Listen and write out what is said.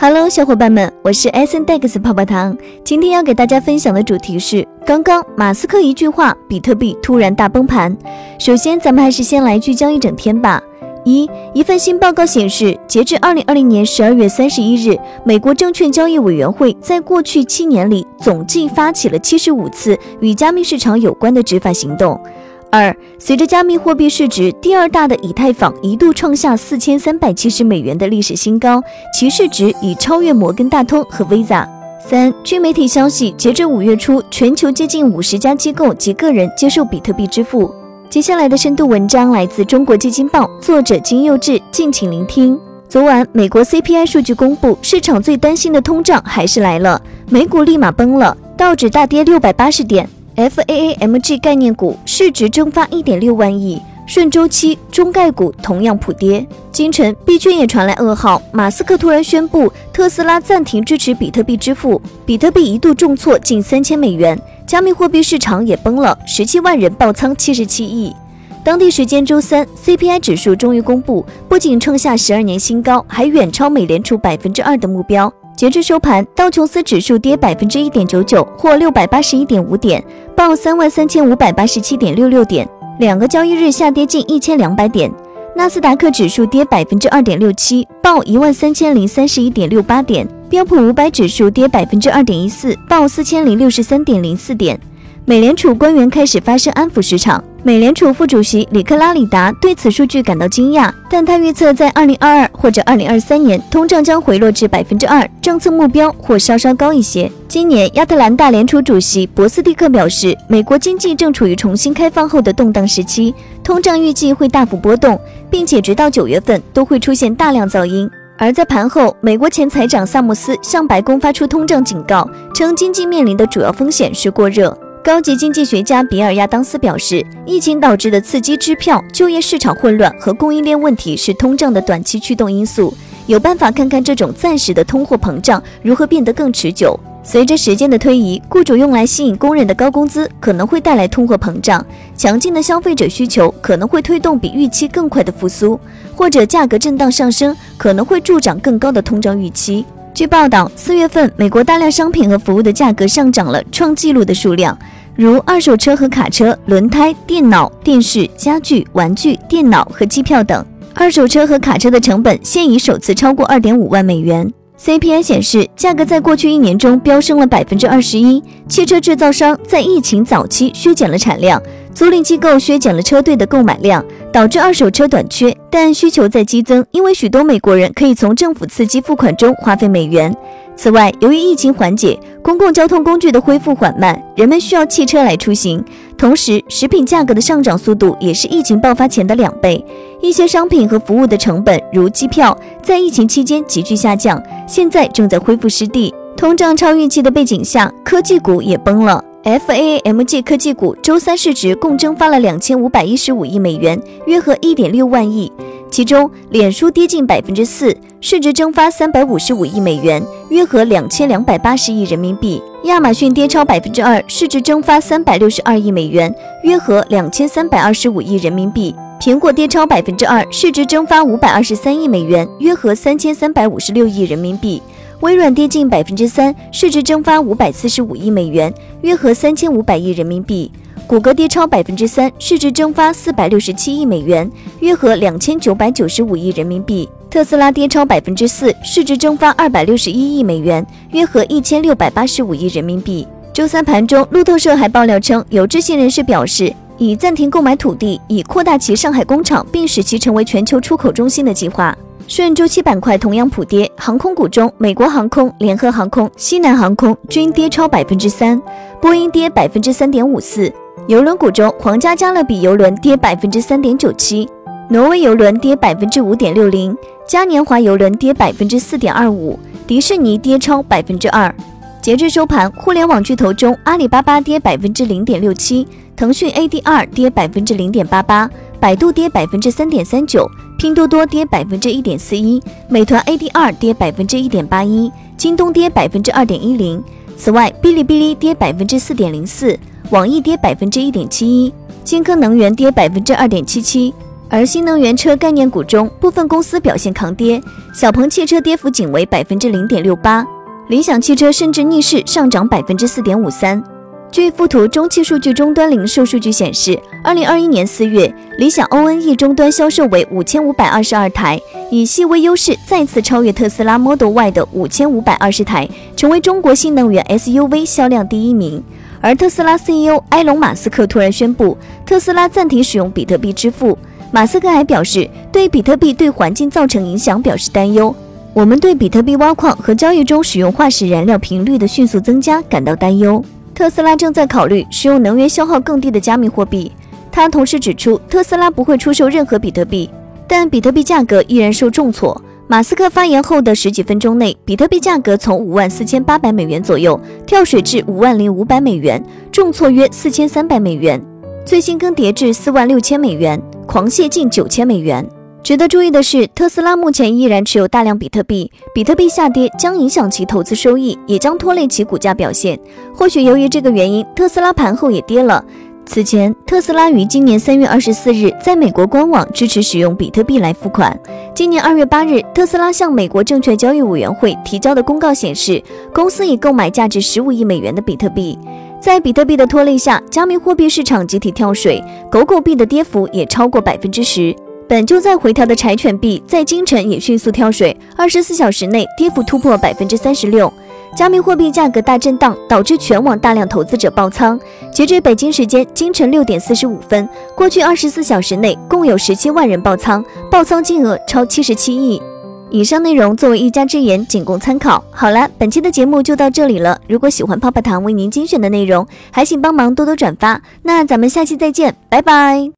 Hello，小伙伴们，我是 S N Dex 泡泡糖。今天要给大家分享的主题是：刚刚马斯克一句话，比特币突然大崩盘。首先，咱们还是先来聚焦一整天吧。一，一份新报告显示，截至二零二零年十二月三十一日，美国证券交易委员会在过去七年里总计发起了七十五次与加密市场有关的执法行动。二，随着加密货币市值第二大的以太坊一度创下四千三百七十美元的历史新高，其市值已超越摩根大通和 Visa。三，据媒体消息，截至五月初，全球接近五十家机构及个人接受比特币支付。接下来的深度文章来自中国基金报，作者金佑志，敬请聆听。昨晚，美国 CPI 数据公布，市场最担心的通胀还是来了，美股立马崩了，道指大跌六百八十点。FAAMG 概念股市值蒸发一点六万亿，顺周期中概股同样普跌。今晨币圈也传来噩耗，马斯克突然宣布特斯拉暂停支持比特币支付，比特币一度重挫近三千美元，加密货币市场也崩了，十七万人爆仓七十七亿。当地时间周三，CPI 指数终于公布，不仅创下十二年新高，还远超美联储百分之二的目标。截至收盘，道琼斯指数跌百分之一点九九，或六百八十一点五点，报三万三千五百八十七点六六点，两个交易日下跌近一千两百点。纳斯达克指数跌百分之二点六七，报一万三千零三十一点六八点。标普五百指数跌百分之二点一四，报四千零六十三点零四点。美联储官员开始发声安抚市场。美联储副主席里克拉里达对此数据感到惊讶，但他预测在二零二二或者二零二三年，通胀将回落至百分之二，政策目标或稍稍高一些。今年，亚特兰大联储主席博斯蒂克表示，美国经济正处于重新开放后的动荡时期，通胀预计会大幅波动，并且直到九月份都会出现大量噪音。而在盘后，美国前财长萨姆斯向白宫发出通胀警告，称经济面临的主要风险是过热。高级经济学家比尔·亚当斯表示，疫情导致的刺激支票、就业市场混乱和供应链问题是通胀的短期驱动因素。有办法看看这种暂时的通货膨胀如何变得更持久。随着时间的推移，雇主用来吸引工人的高工资可能会带来通货膨胀。强劲的消费者需求可能会推动比预期更快的复苏，或者价格震荡上升可能会助长更高的通胀预期。据报道，四月份美国大量商品和服务的价格上涨了创纪录的数量。如二手车和卡车、轮胎、电脑、电视、家具、玩具、电脑和机票等。二手车和卡车的成本现已首次超过二点五万美元。CPI 显示，价格在过去一年中飙升了百分之二十一。汽车制造商在疫情早期削减了产量，租赁机构削减了车队的购买量，导致二手车短缺。但需求在激增，因为许多美国人可以从政府刺激付款中花费美元。此外，由于疫情缓解，公共交通工具的恢复缓慢，人们需要汽车来出行。同时，食品价格的上涨速度也是疫情爆发前的两倍。一些商品和服务的成本，如机票，在疫情期间急剧下降，现在正在恢复失地。通胀超预期的背景下，科技股也崩了。FAAMG 科技股周三市值共蒸发了两千五百一十五亿美元，约合一点六万亿。其中，脸书跌近百分之四，市值蒸发三百五十五亿美元，约合两千两百八十亿人民币；亚马逊跌超百分之二，市值蒸发三百六十二亿美元，约合两千三百二十五亿人民币；苹果跌超百分之二，市值蒸发五百二十三亿美元，约合三千三百五十六亿人民币；微软跌近百分之三，市值蒸发五百四十五亿美元，约合三千五百亿人民币。谷歌跌超百分之三，市值蒸发四百六十七亿美元，约合两千九百九十五亿人民币。特斯拉跌超百分之四，市值蒸发二百六十一亿美元，约合一千六百八十五亿人民币。周三盘中，路透社还爆料称，有知情人士表示，已暂停购买土地，以扩大其上海工厂，并使其成为全球出口中心的计划。顺周期板块同样普跌，航空股中，美国航空、联合航空、西南航空均跌超百分之三，波音跌百分之三点五四。邮轮股中，皇家加勒比邮轮跌百分之三点九七，挪威邮轮跌百分之五点六零，嘉年华邮轮跌百分之四点二五，迪士尼跌超百分之二。截至收盘，互联网巨头中，阿里巴巴跌百分之零点六七，腾讯 ADR 跌百分之零点八八，百度跌百分之三点三九，拼多多跌百分之一点四一，美团 ADR 跌百分之一点八一，京东跌百分之二点一零。此外，哔哩哔哩跌百分之四点零四。网易跌百分之一点七一，金科能源跌百分之二点七七，而新能源车概念股中，部分公司表现抗跌，小鹏汽车跌幅仅为百分之零点六八，理想汽车甚至逆势上涨百分之四点五三。据附图中期数据终端零售数据显示，二零二一年四月，理想 ONE 终端销售为五千五百二十二台，以细微优势再次超越特斯拉 Model Y 的五千五百二十台，成为中国新能源 SUV 销量第一名。而特斯拉 CEO 埃隆·马斯克突然宣布，特斯拉暂停使用比特币支付。马斯克还表示，对比特币对环境造成影响表示担忧。我们对比特币挖矿和交易中使用化石燃料频率的迅速增加感到担忧。特斯拉正在考虑使用能源消耗更低的加密货币。他同时指出，特斯拉不会出售任何比特币，但比特币价格依然受重挫。马斯克发言后的十几分钟内，比特币价格从五万四千八百美元左右跳水至五万零五百美元，重挫约四千三百美元，最新更迭至四万六千美元。狂泻近九千美元。值得注意的是，特斯拉目前依然持有大量比特币，比特币下跌将影响其投资收益，也将拖累其股价表现。或许由于这个原因，特斯拉盘后也跌了。此前，特斯拉于今年三月二十四日在美国官网支持使用比特币来付款。今年二月八日，特斯拉向美国证券交易委员会提交的公告显示，公司已购买价值十五亿美元的比特币。在比特币的拖累下，加密货币市场集体跳水，狗狗币的跌幅也超过百分之十。本就在回调的柴犬币在今晨也迅速跳水，二十四小时内跌幅突破百分之三十六。加密货币价格大震荡，导致全网大量投资者爆仓。截至北京时间今晨六点四十五分，过去二十四小时内共有十七万人爆仓，爆仓金额超七十七亿。以上内容作为一家之言，仅供参考。好了，本期的节目就到这里了。如果喜欢泡泡糖为您精选的内容，还请帮忙多多转发。那咱们下期再见，拜拜。